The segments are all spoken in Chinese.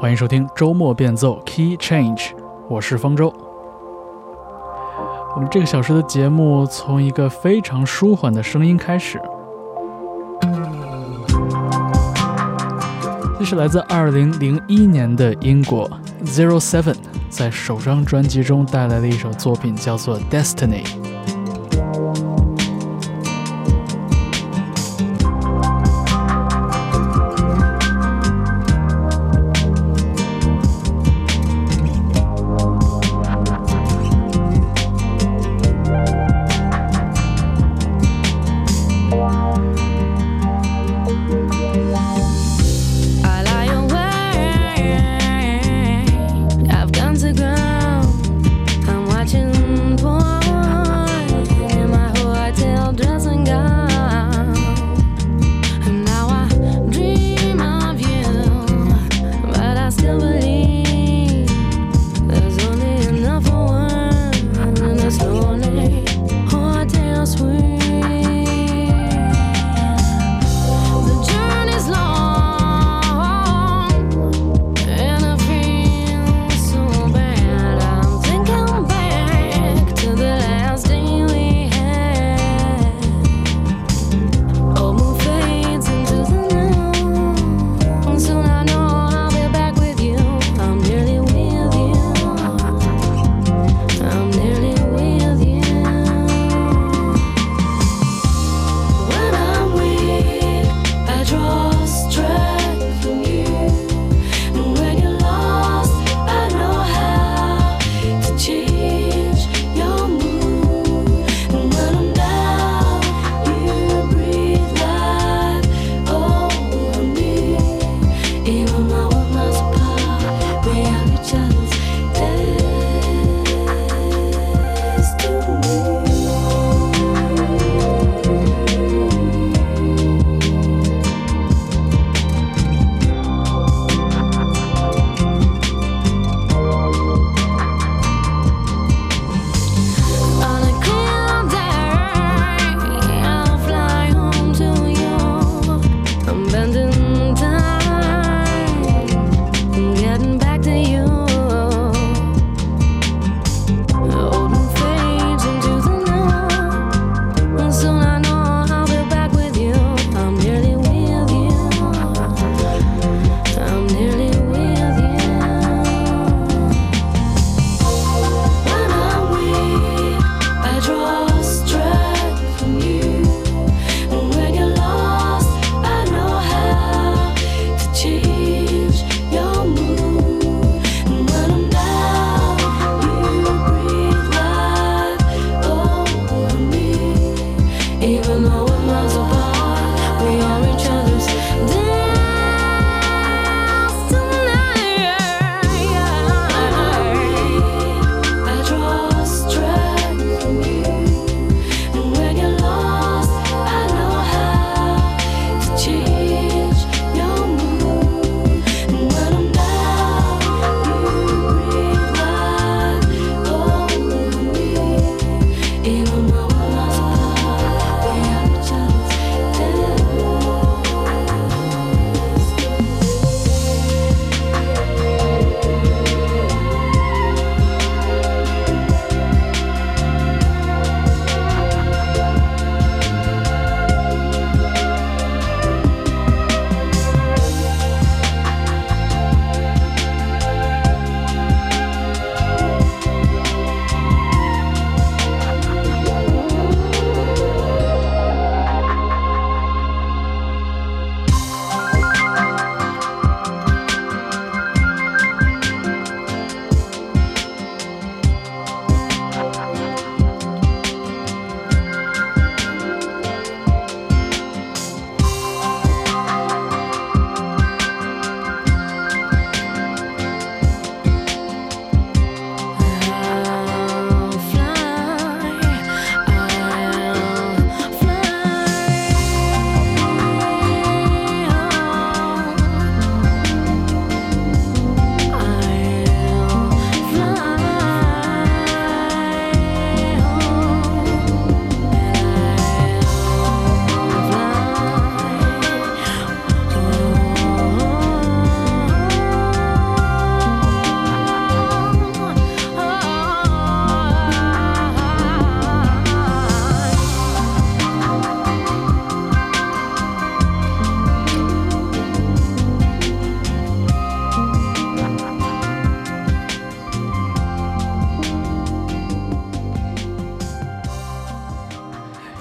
欢迎收听周末变奏 Key Change，我是方舟。我们这个小时的节目从一个非常舒缓的声音开始，这是来自2001年的英国 Zero Seven 在首张专辑中带来的一首作品，叫做 Destiny。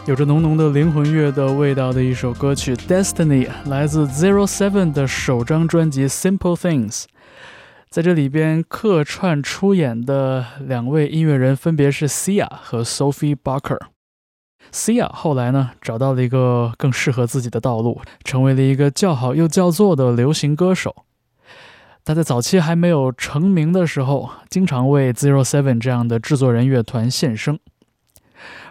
有着浓浓的灵魂乐的味道的一首歌曲《Destiny》，来自 Zero Seven 的首张专辑《Simple Things》。在这里边客串出演的两位音乐人分别是 Sia 和 Sophie Barker。Sia 后来呢找到了一个更适合自己的道路，成为了一个叫好又叫座的流行歌手。他在早期还没有成名的时候，经常为 Zero Seven 这样的制作人乐团献声。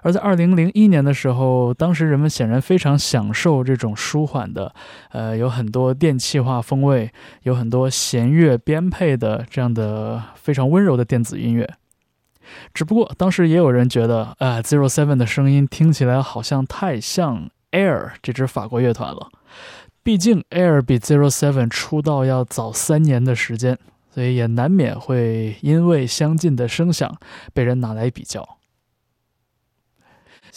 而在二零零一年的时候，当时人们显然非常享受这种舒缓的，呃，有很多电气化风味，有很多弦乐编配的这样的非常温柔的电子音乐。只不过当时也有人觉得，啊，Zero Seven 的声音听起来好像太像 Air 这支法国乐团了。毕竟 Air 比 Zero Seven 出道要早三年的时间，所以也难免会因为相近的声响被人拿来比较。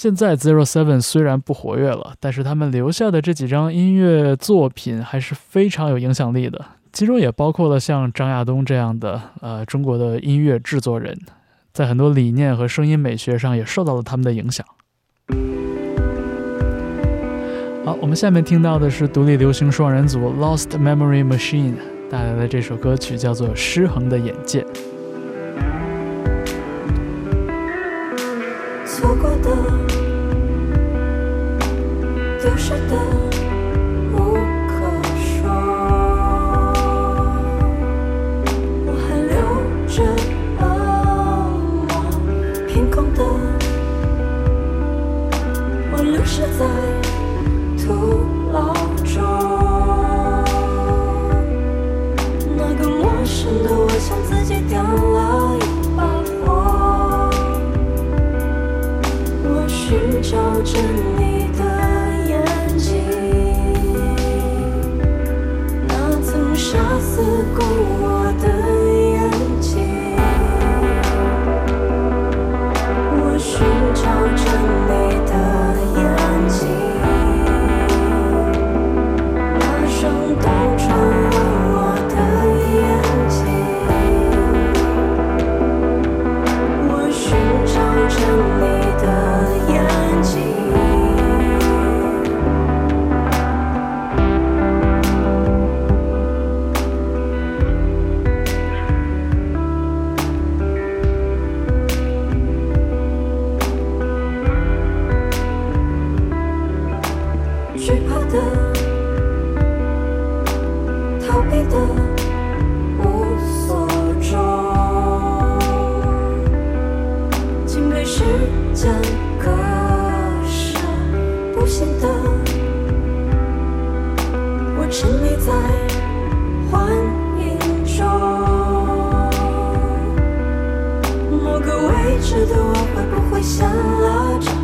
现在 Zero Seven 虽然不活跃了，但是他们留下的这几张音乐作品还是非常有影响力的，其中也包括了像张亚东这样的呃中国的音乐制作人，在很多理念和声音美学上也受到了他们的影响。好，我们下面听到的是独立流行双人组 Lost Memory Machine 带来的这首歌曲，叫做《失衡的眼界》。是的沉溺在幻影中，某个未知的我，会不会先了？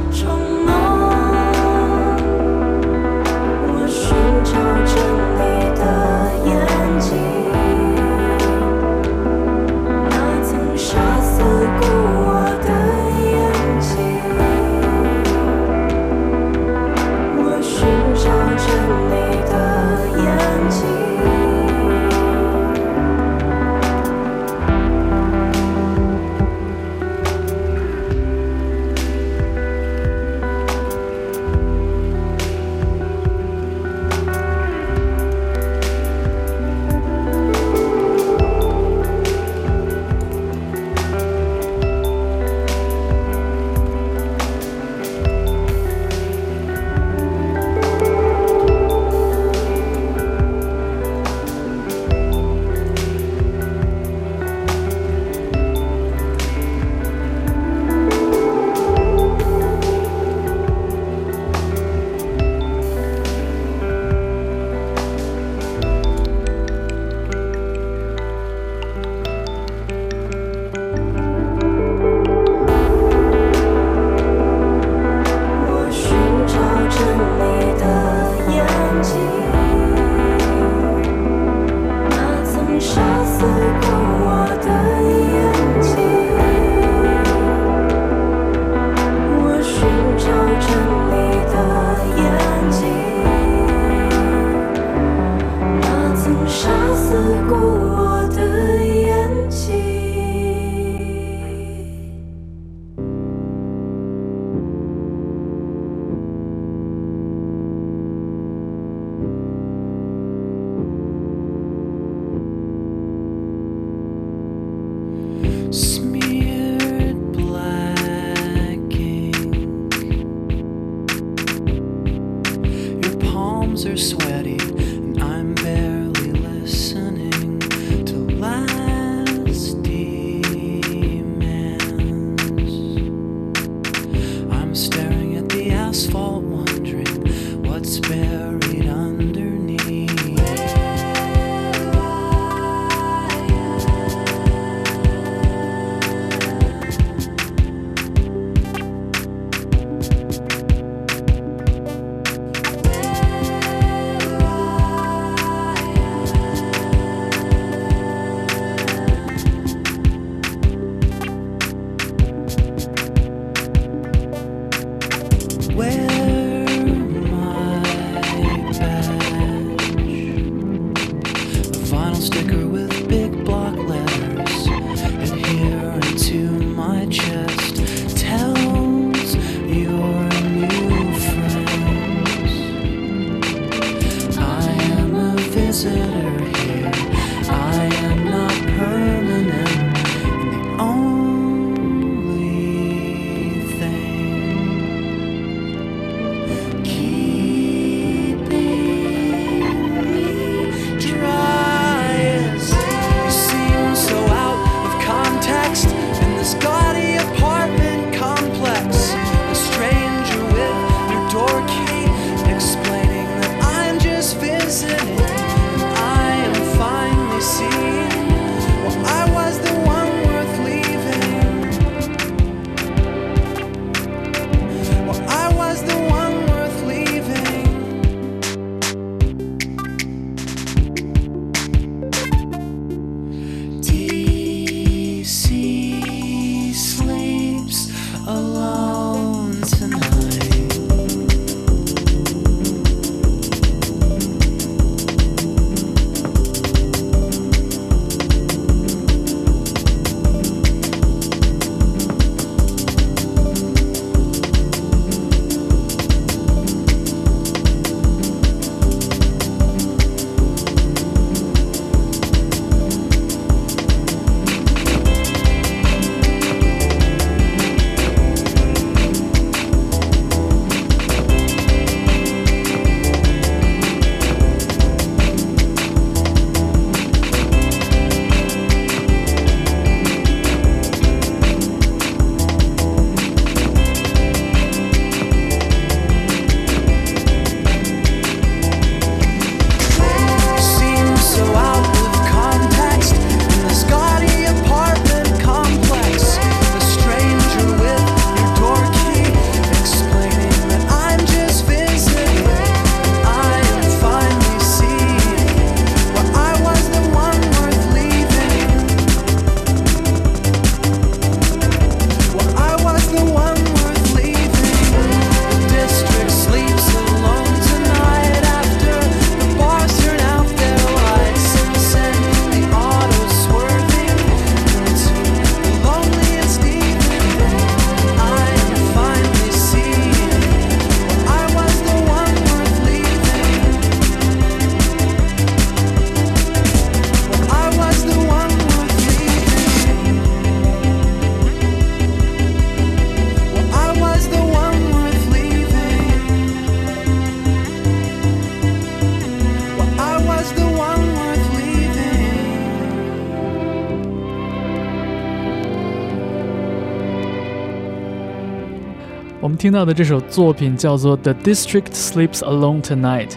听到的这首作品叫做《The District Sleeps Alone Tonight》，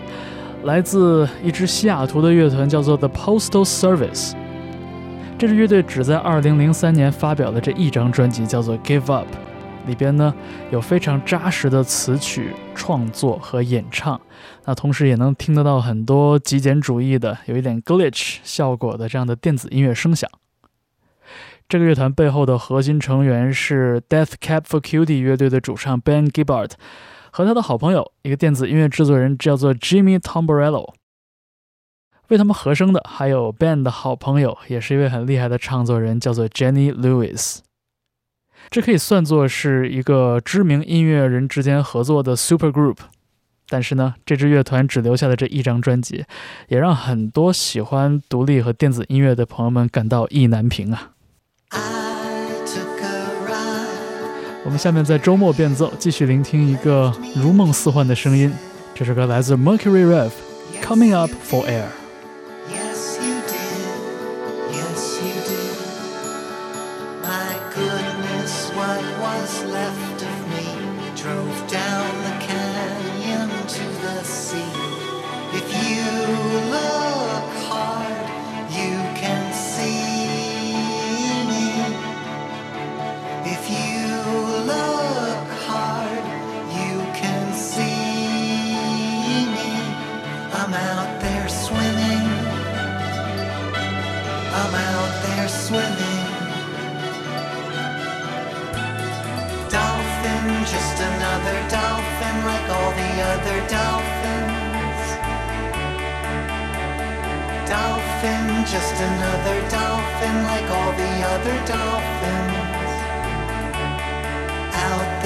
来自一支西雅图的乐团，叫做 The Postal Service。这支乐队只在2003年发表了这一张专辑，叫做《Give Up》，里边呢有非常扎实的词曲创作和演唱，那同时也能听得到很多极简主义的、有一点 glitch 效果的这样的电子音乐声响。这个乐团背后的核心成员是 Death Cab for Cutie 乐队的主唱 Ben Gibbard 和他的好朋友，一个电子音乐制作人叫做 Jimmy Tomborello。为他们和声的还有 Ben 的好朋友，也是一位很厉害的唱作人，叫做 Jenny Lewis。这可以算作是一个知名音乐人之间合作的 super group。但是呢，这支乐团只留下了这一张专辑，也让很多喜欢独立和电子音乐的朋友们感到意难平啊。我们下面在周末变奏，继续聆听一个如梦似幻的声音。这首歌来自 Mercury Rev，《Coming Up for Air》。Other dolphins. dolphin, just another dolphin like all the other dolphins. Out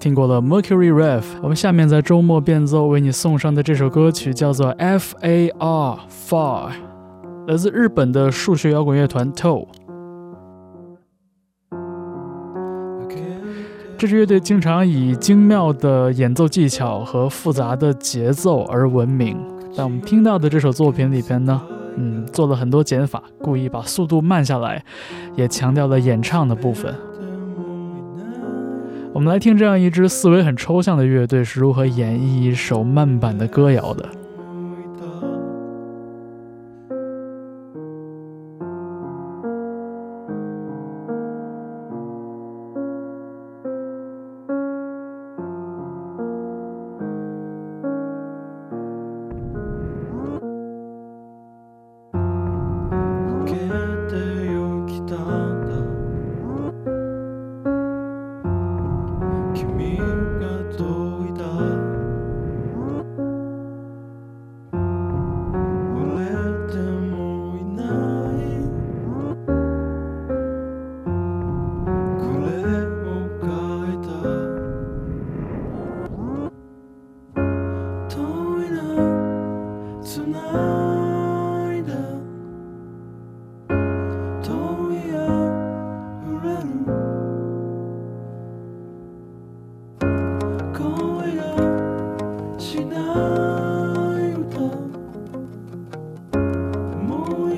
听过了 Mercury Rev，我们下面在周末变奏为你送上的这首歌曲叫做 F A R Far，来自日本的数学摇滚乐团 Toe。这支乐队经常以精妙的演奏技巧和复杂的节奏而闻名，但我们听到的这首作品里边呢，嗯，做了很多减法，故意把速度慢下来，也强调了演唱的部分。我们来听这样一支思维很抽象的乐队是如何演绎一首慢板的歌谣的。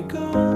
gone.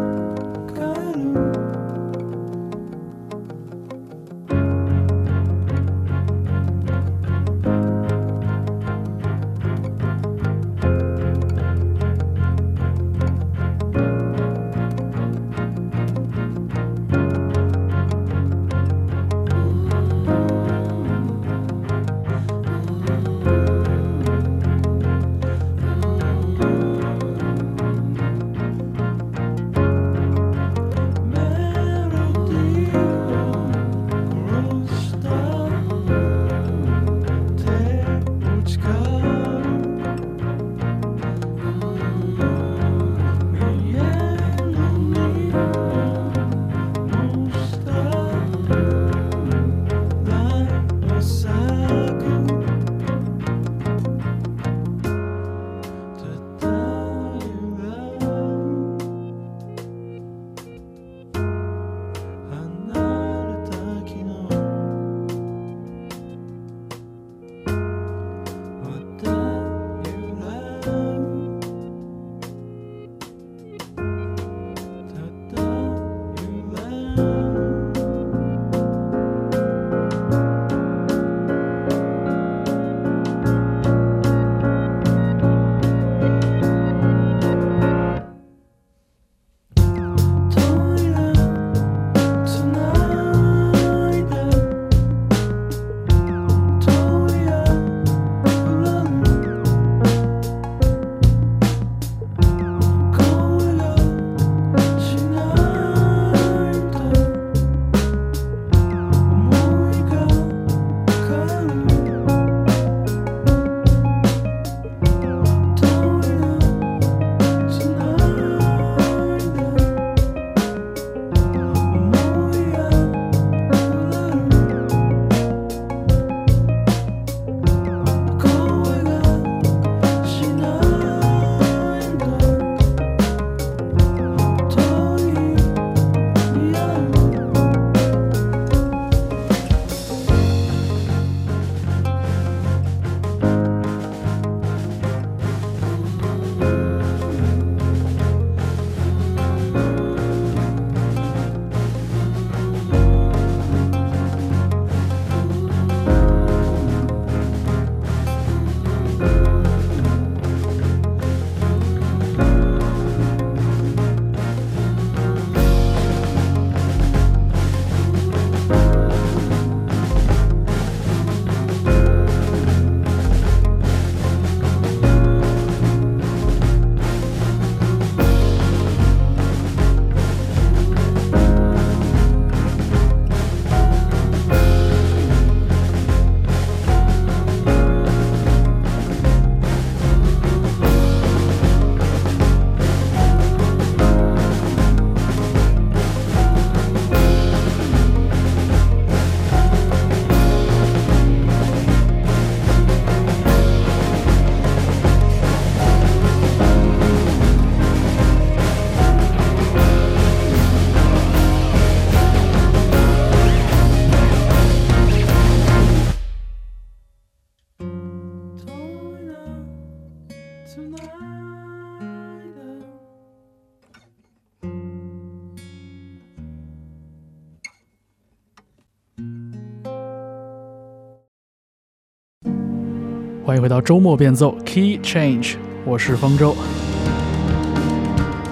迎回到周末变奏 Key Change，我是方舟。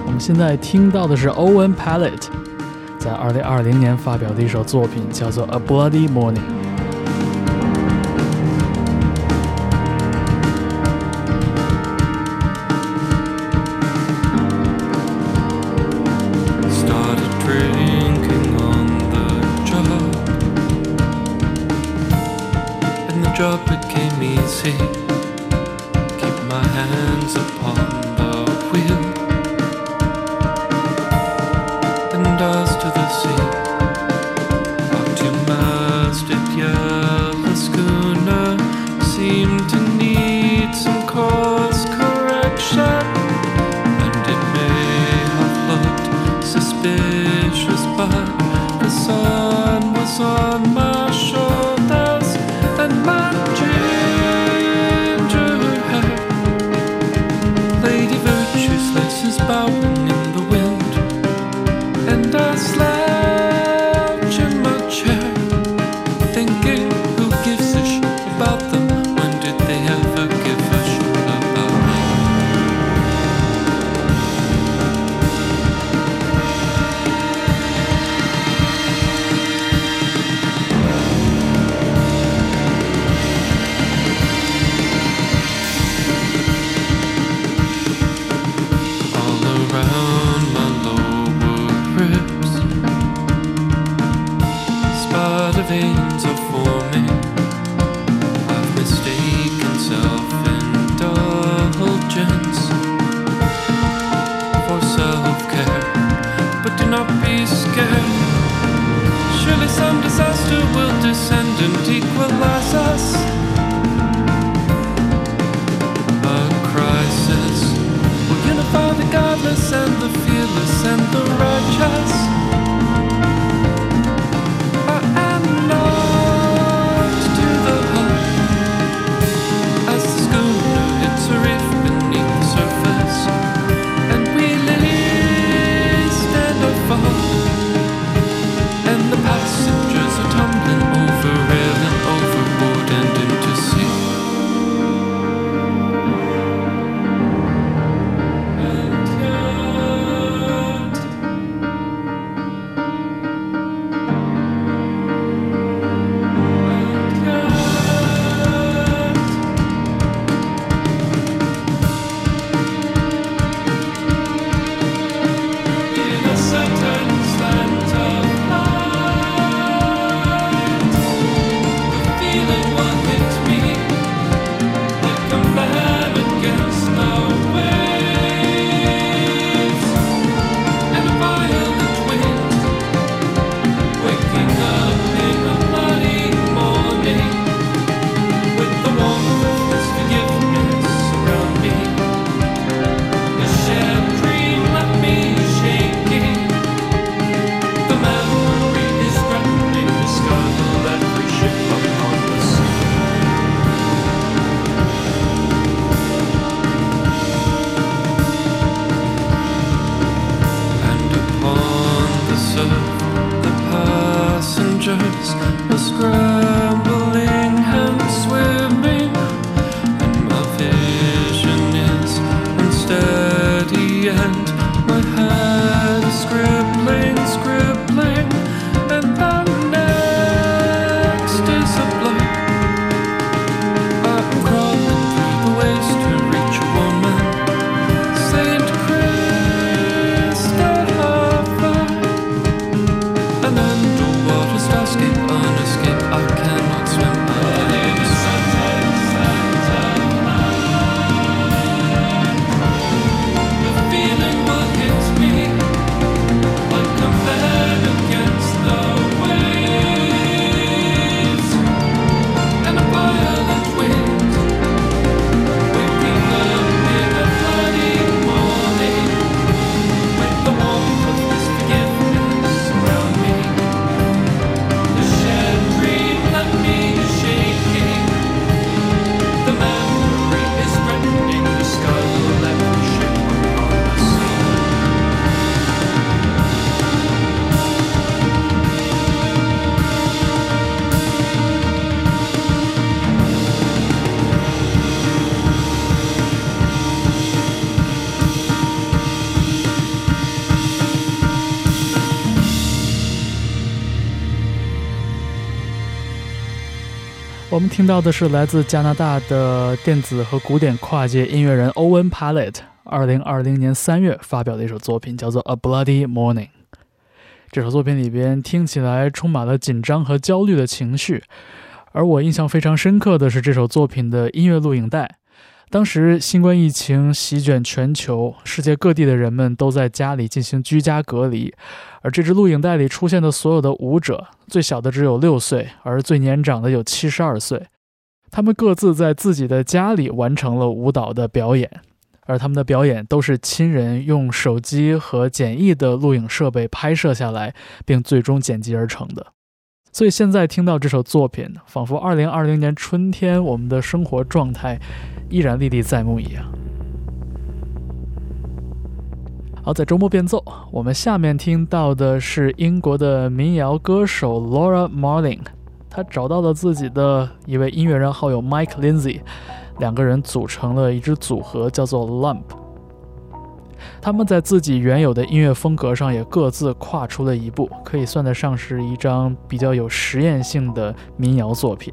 我们现在听到的是 Owen Palette 在二零二零年发表的一首作品，叫做《A Bloody Morning》。听到的是来自加拿大的电子和古典跨界音乐人 Owen Pallett，二零二零年三月发表的一首作品，叫做《A Bloody Morning》。这首作品里边听起来充满了紧张和焦虑的情绪，而我印象非常深刻的是这首作品的音乐录影带。当时新冠疫情席卷全球，世界各地的人们都在家里进行居家隔离，而这支录影带里出现的所有的舞者，最小的只有六岁，而最年长的有七十二岁。他们各自在自己的家里完成了舞蹈的表演，而他们的表演都是亲人用手机和简易的录影设备拍摄下来，并最终剪辑而成的。所以现在听到这首作品，仿佛2020年春天我们的生活状态依然历历在目一样。好，在周末变奏，我们下面听到的是英国的民谣歌手 Laura Marling，她找到了自己的一位音乐人好友 Mike Lindsay，两个人组成了一支组合，叫做 Lump。他们在自己原有的音乐风格上也各自跨出了一步，可以算得上是一张比较有实验性的民谣作品。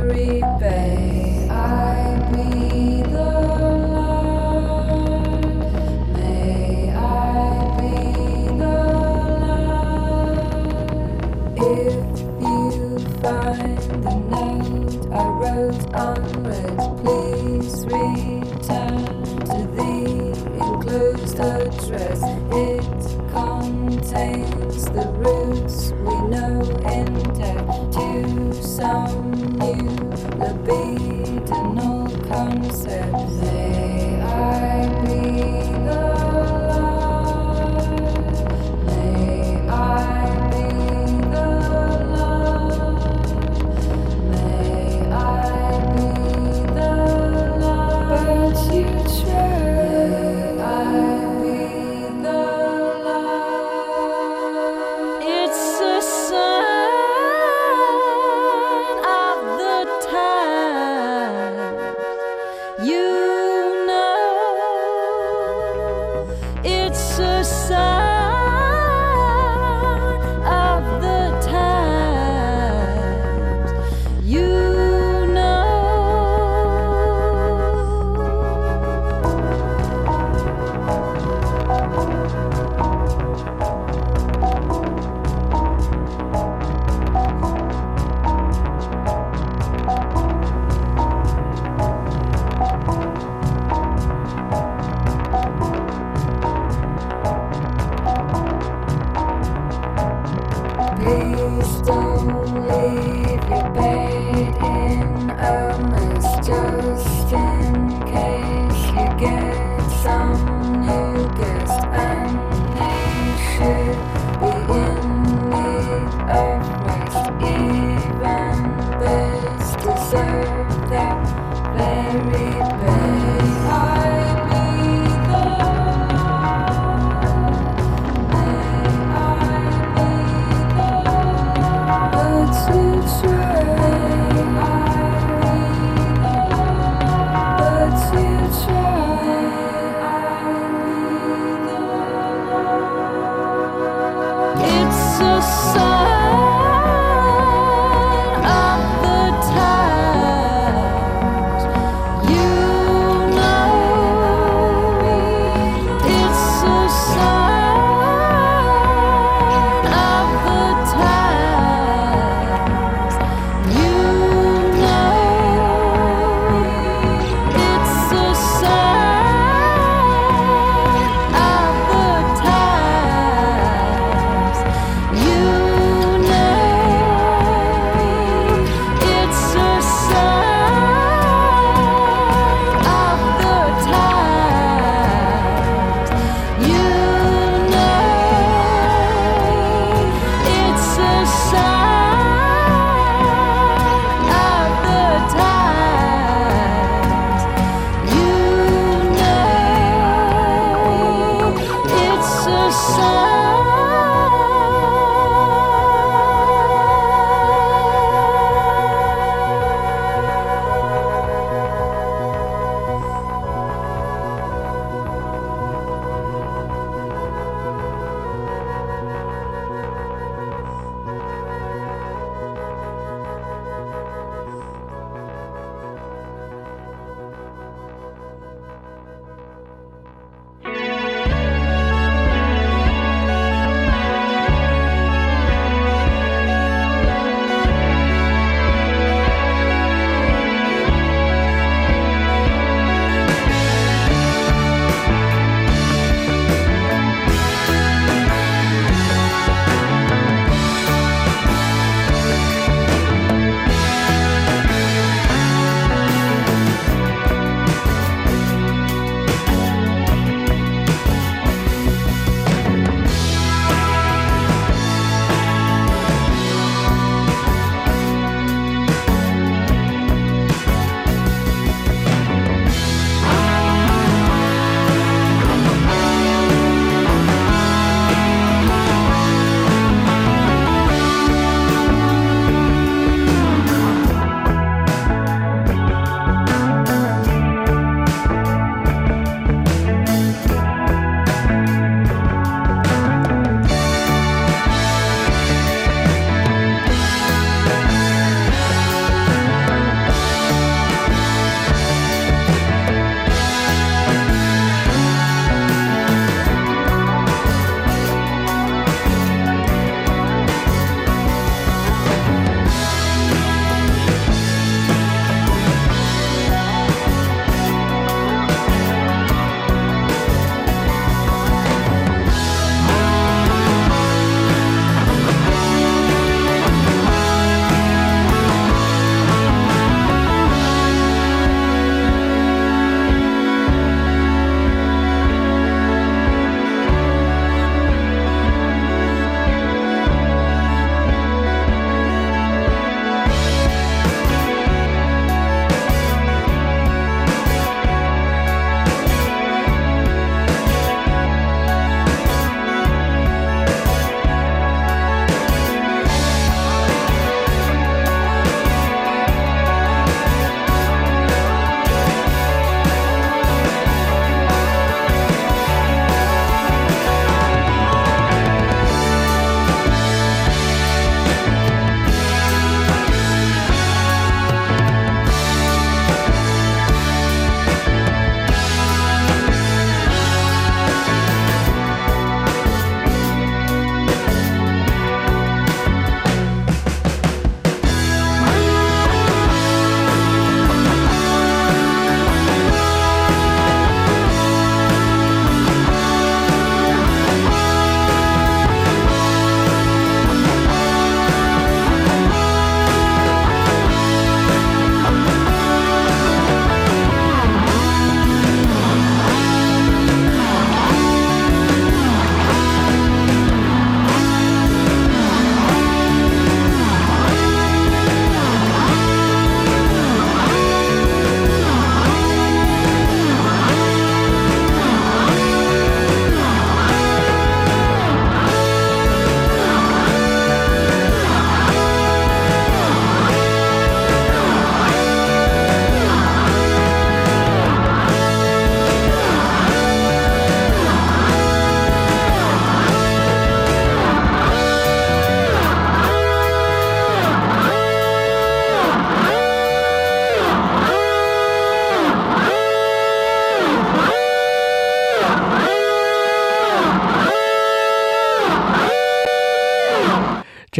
coração.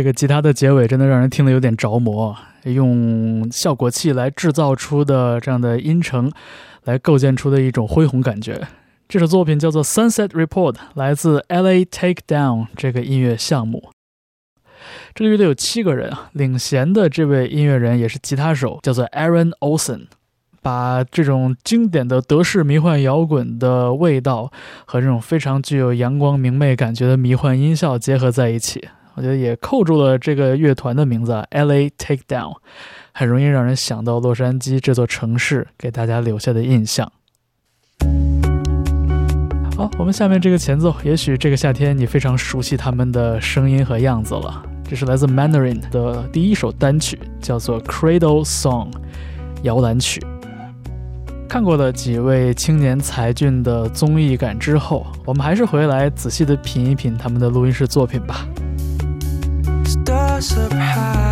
这个吉他的结尾真的让人听得有点着魔，用效果器来制造出的这样的音程，来构建出的一种恢宏感觉。这首作品叫做《Sunset Report》，来自 L.A. Takedown 这个音乐项目。这个乐队有七个人啊，领衔的这位音乐人也是吉他手，叫做 Aaron Olson。把这种经典的德式迷幻摇滚的味道和这种非常具有阳光明媚感觉的迷幻音效结合在一起，我觉得也扣住了这个乐团的名字 L.A. Takedown，很容易让人想到洛杉矶这座城市给大家留下的印象。好，我们下面这个前奏，也许这个夏天你非常熟悉他们的声音和样子了。这是来自 Mandarin 的第一首单曲，叫做《Cradle Song》摇篮曲。看过了几位青年才俊的综艺感之后，我们还是回来仔细的品一品他们的录音室作品吧。Stars up high,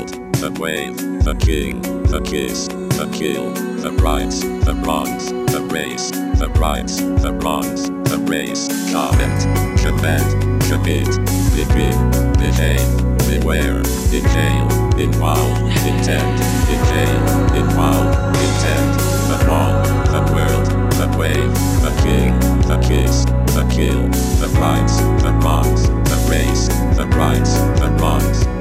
child, a wave, a king, a kiss, a kill, a rights, a wrongs, a race, a rights, a wrongs, a race, comment, command, commit, defeat, behave, beware, inhale, involve, intent, inhale. involve, intent, the fall, the world, the wave, the king, the kiss, the kill, the rights, the wrongs, the race, the rights, the wrongs.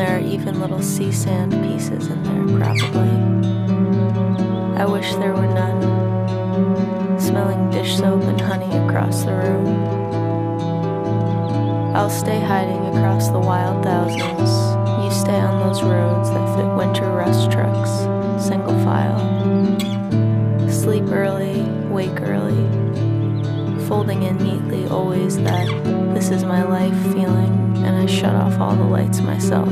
there are even little sea sand pieces in there, probably. I wish there were none. Smelling dish soap and honey across the room. I'll stay hiding across the wild thousands. You stay on those roads that fit winter rust trucks, single file. Sleep early, wake early. Folding in neatly, always that this is my life feeling, and I shut off all the lights myself.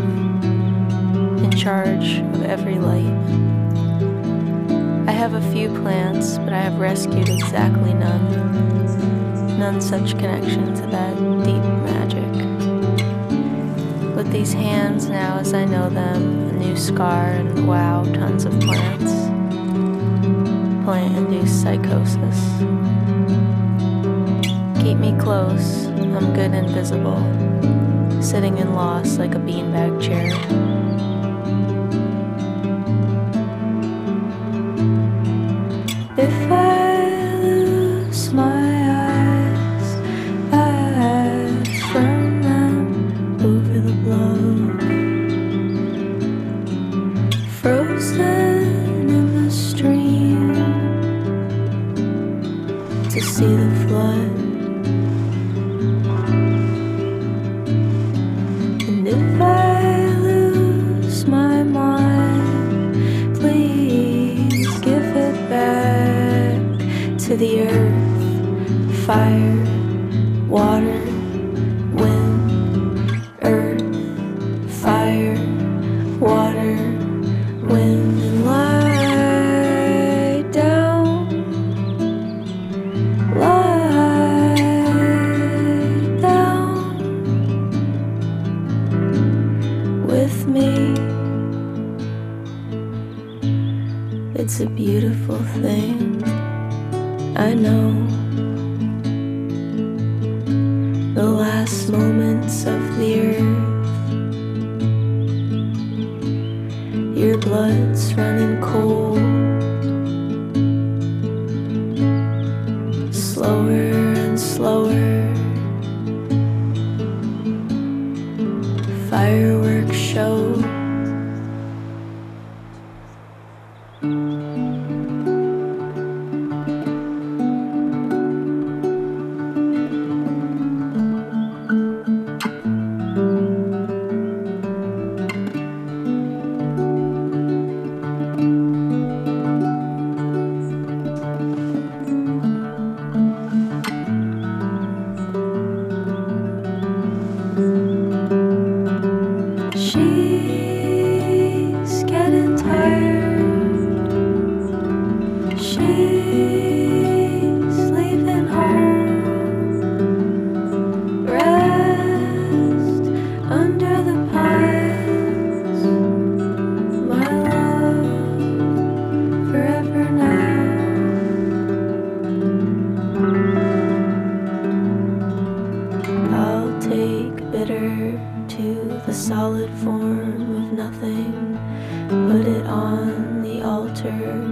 Charge of every light. I have a few plants, but I have rescued exactly none. None such connection to that deep magic. With these hands now as I know them, a new scar and wow, tons of plants. Plant induced psychosis. Keep me close, I'm good and visible. Sitting in loss like a beanbag chair. If I water,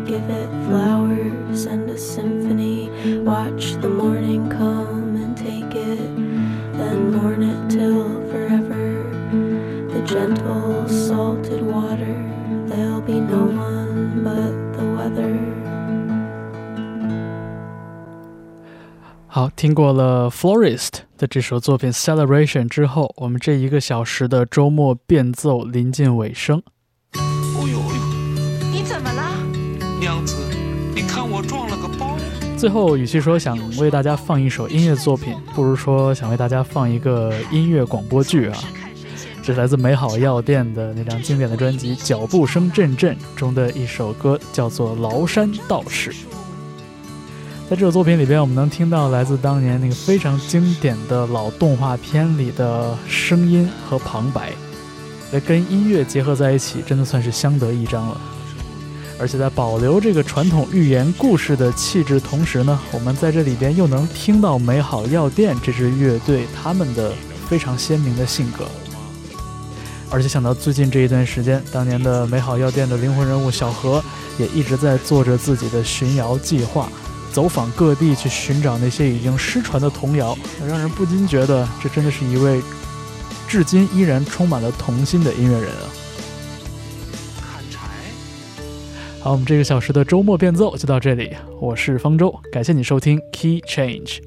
give it flowers and a symphony. Watch the morning come and take it, then mourn it till forever. The gentle salted water, there'll be no one but the weather. 好，听过了 Florist 的这首作品 Celebration 之后，我们这一个小时的周末变奏临近尾声。 最后，与其说想为大家放一首音乐作品，不如说想为大家放一个音乐广播剧啊。这是来自美好药店的那张经典的专辑《脚步声阵阵》中的一首歌，叫做《崂山道士》。在这首作品里边，我们能听到来自当年那个非常经典的老动画片里的声音和旁白，那跟音乐结合在一起，真的算是相得益彰了。而且在保留这个传统寓言故事的气质同时呢，我们在这里边又能听到美好药店这支乐队他们的非常鲜明的性格。而且想到最近这一段时间，当年的美好药店的灵魂人物小何也一直在做着自己的巡谣计划，走访各地去寻找那些已经失传的童谣，让人不禁觉得这真的是一位至今依然充满了童心的音乐人啊。好我们这个小时的周末变奏就到这里我是方舟感谢你收听 key change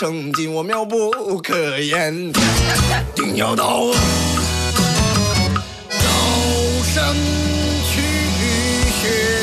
曾经我妙不可言。定要到高山去学